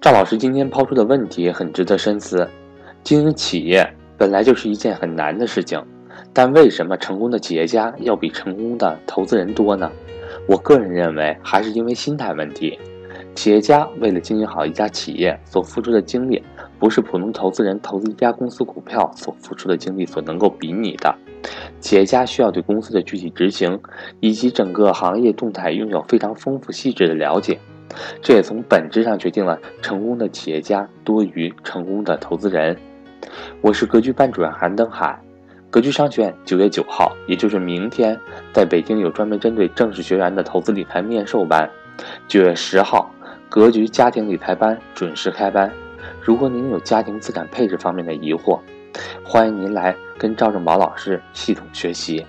赵老师今天抛出的问题很值得深思。经营企业本来就是一件很难的事情，但为什么成功的企业家要比成功的投资人多呢？我个人认为，还是因为心态问题。企业家为了经营好一家企业所付出的精力，不是普通投资人投资一家公司股票所付出的精力所能够比拟的。企业家需要对公司的具体执行以及整个行业动态拥有非常丰富细致的了解。这也从本质上决定了成功的企业家多于成功的投资人。我是格局班主任韩登海，格局商学院九月九号，也就是明天，在北京有专门针对正式学员的投资理财面授班。九月十号，格局家庭理财班准时开班。如果您有家庭资产配置方面的疑惑，欢迎您来跟赵正宝老师系统学习。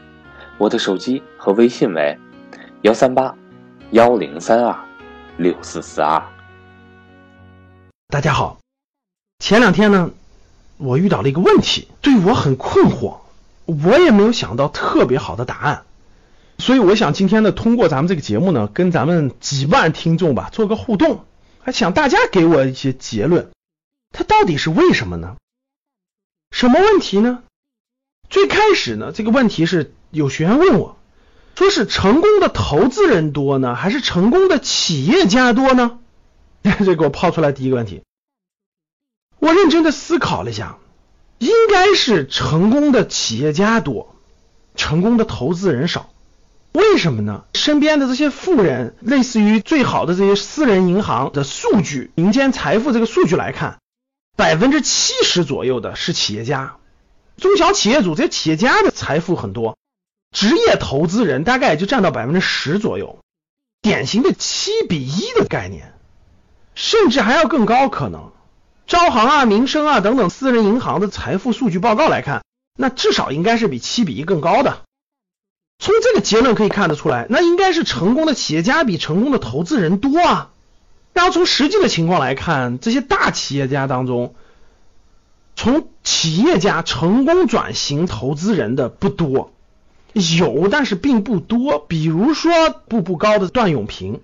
我的手机和微信为幺三八幺零三二。六四四二，大家好。前两天呢，我遇到了一个问题，对我很困惑，我也没有想到特别好的答案，所以我想今天呢，通过咱们这个节目呢，跟咱们几万听众吧做个互动，还想大家给我一些结论，它到底是为什么呢？什么问题呢？最开始呢，这个问题是有学员问我。说是成功的投资人多呢，还是成功的企业家多呢？这给我抛出来第一个问题。我认真的思考了一下，应该是成功的企业家多，成功的投资人少。为什么呢？身边的这些富人，类似于最好的这些私人银行的数据，民间财富这个数据来看，百分之七十左右的是企业家，中小企业主这些企业家的财富很多。职业投资人大概也就占到百分之十左右，典型的七比一的概念，甚至还要更高可能。招行啊、民生啊等等私人银行的财富数据报告来看，那至少应该是比七比一更高的。从这个结论可以看得出来，那应该是成功的企业家比成功的投资人多啊。然后从实际的情况来看，这些大企业家当中，从企业家成功转型投资人的不多。有，但是并不多。比如说，步步高的段永平，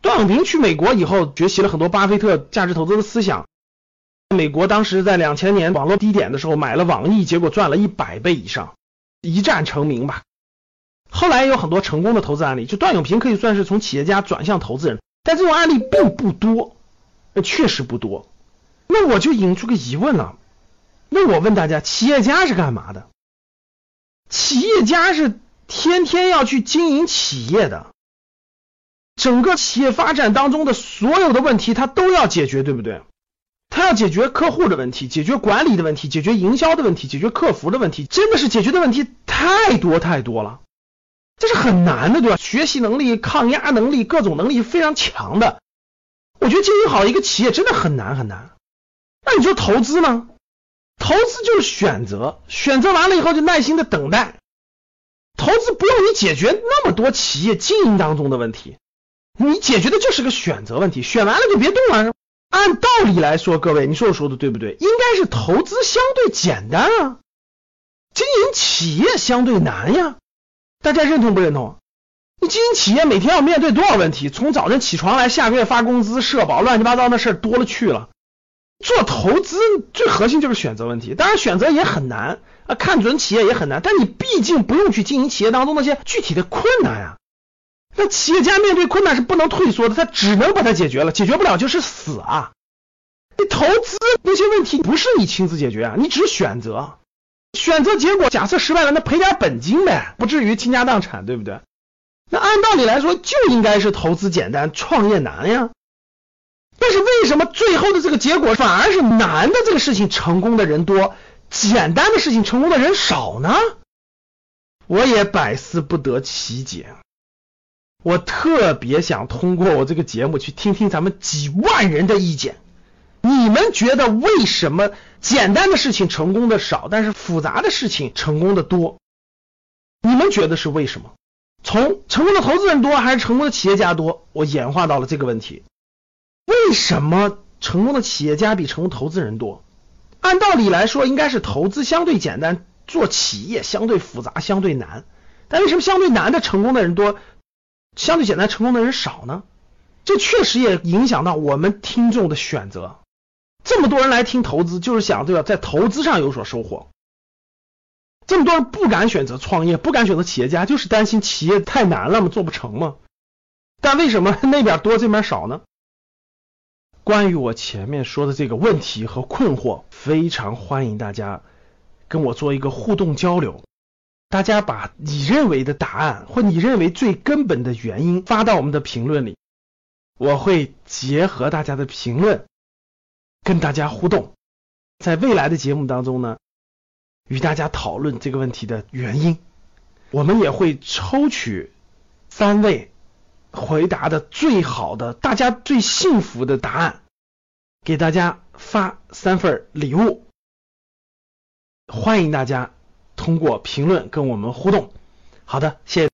段永平去美国以后，学习了很多巴菲特价值投资的思想。美国当时在两千年网络低点的时候买了网易，结果赚了一百倍以上，一战成名吧。后来有很多成功的投资案例，就段永平可以算是从企业家转向投资人，但这种案例并不多，确实不多。那我就引出个疑问了，那我问大家，企业家是干嘛的？企业家是天天要去经营企业的，整个企业发展当中的所有的问题他都要解决，对不对？他要解决客户的问题，解决管理的问题，解决营销的问题，解决客服的问题，真的是解决的问题太多太多了，这是很难的，对吧？学习能力、抗压能力、各种能力非常强的，我觉得经营好一个企业真的很难很难。那你说投资呢？投资就是选择，选择完了以后就耐心的等待。投资不用你解决那么多企业经营当中的问题，你解决的就是个选择问题，选完了就别动了。按道理来说，各位，你说我说的对不对？应该是投资相对简单啊，经营企业相对难呀。大家认同不认同？你经营企业每天要面对多少问题？从早晨起床来，下个月发工资、社保，乱七八糟的事多了去了。做投资最核心就是选择问题，当然选择也很难啊，看准企业也很难，但你毕竟不用去经营企业当中那些具体的困难呀。那企业家面对困难是不能退缩的，他只能把它解决了，解决不了就是死啊。你投资那些问题不是你亲自解决啊，你只选择，选择结果假设失败了，那赔点本金呗，不至于倾家荡产，对不对？那按道理来说就应该是投资简单，创业难呀。但是为什么最后的这个结果反而是难的这个事情成功的人多，简单的事情成功的人少呢？我也百思不得其解。我特别想通过我这个节目去听听咱们几万人的意见。你们觉得为什么简单的事情成功的少，但是复杂的事情成功的多？你们觉得是为什么？从成功的投资人多还是成功的企业家多？我演化到了这个问题。为什么成功的企业家比成功投资人多？按道理来说，应该是投资相对简单，做企业相对复杂、相对难。但为什么相对难的成功的人多，相对简单成功的人少呢？这确实也影响到我们听众的选择。这么多人来听投资，就是想对吧，在投资上有所收获。这么多人不敢选择创业，不敢选择企业家，就是担心企业太难了嘛，做不成嘛。但为什么那边多这边少呢？关于我前面说的这个问题和困惑，非常欢迎大家跟我做一个互动交流。大家把你认为的答案或你认为最根本的原因发到我们的评论里，我会结合大家的评论跟大家互动。在未来的节目当中呢，与大家讨论这个问题的原因。我们也会抽取三位回答的最好的、大家最幸福的答案，给大家发三份礼物。欢迎大家。通过评论跟我们互动。好的，谢谢。